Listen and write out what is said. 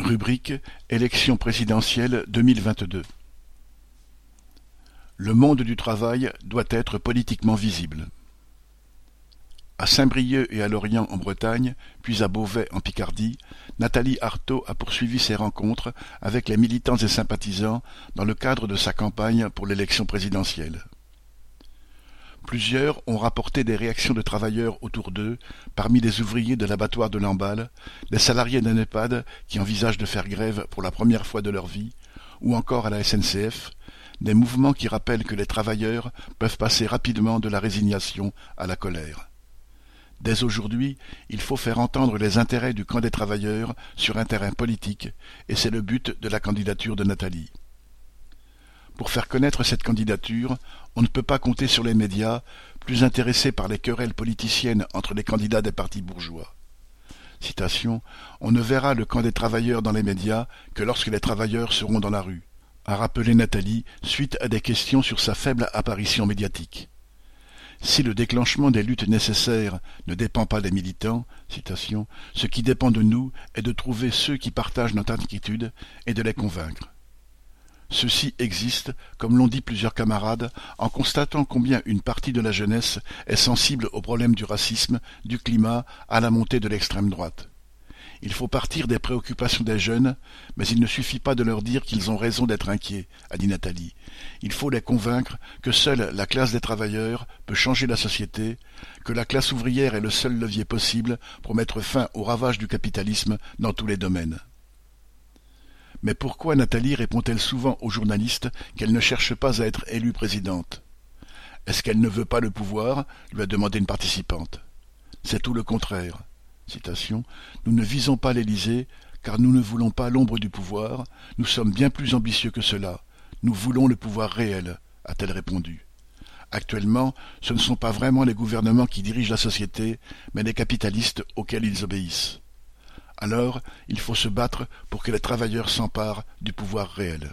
Rubrique Élection présidentielle deux. Le monde du travail doit être politiquement visible. À Saint-Brieuc et à Lorient en Bretagne, puis à Beauvais en Picardie, Nathalie Arthaud a poursuivi ses rencontres avec les militants et sympathisants dans le cadre de sa campagne pour l'élection présidentielle. Plusieurs ont rapporté des réactions de travailleurs autour d'eux, parmi les ouvriers de l'abattoir de Lamballe, les salariés d'un EHPAD qui envisagent de faire grève pour la première fois de leur vie, ou encore à la SNCF, des mouvements qui rappellent que les travailleurs peuvent passer rapidement de la résignation à la colère. Dès aujourd'hui, il faut faire entendre les intérêts du camp des travailleurs sur un terrain politique, et c'est le but de la candidature de Nathalie. Pour faire connaître cette candidature, on ne peut pas compter sur les médias, plus intéressés par les querelles politiciennes entre les candidats des partis bourgeois. On ne verra le camp des travailleurs dans les médias que lorsque les travailleurs seront dans la rue, a rappelé Nathalie suite à des questions sur sa faible apparition médiatique. Si le déclenchement des luttes nécessaires ne dépend pas des militants, ce qui dépend de nous est de trouver ceux qui partagent notre inquiétude et de les convaincre. Ceci existe, comme l'ont dit plusieurs camarades, en constatant combien une partie de la jeunesse est sensible aux problèmes du racisme, du climat, à la montée de l'extrême droite. Il faut partir des préoccupations des jeunes, mais il ne suffit pas de leur dire qu'ils ont raison d'être inquiets, a dit Nathalie. Il faut les convaincre que seule la classe des travailleurs peut changer la société, que la classe ouvrière est le seul levier possible pour mettre fin aux ravages du capitalisme dans tous les domaines. Mais pourquoi Nathalie répond-elle souvent aux journalistes qu'elle ne cherche pas à être élue présidente? Est-ce qu'elle ne veut pas le pouvoir? lui a demandé une participante. C'est tout le contraire. Nous ne visons pas l'Élysée, car nous ne voulons pas l'ombre du pouvoir, nous sommes bien plus ambitieux que cela. Nous voulons le pouvoir réel, a-t-elle répondu. Actuellement, ce ne sont pas vraiment les gouvernements qui dirigent la société, mais les capitalistes auxquels ils obéissent. Alors, il faut se battre pour que les travailleurs s'emparent du pouvoir réel.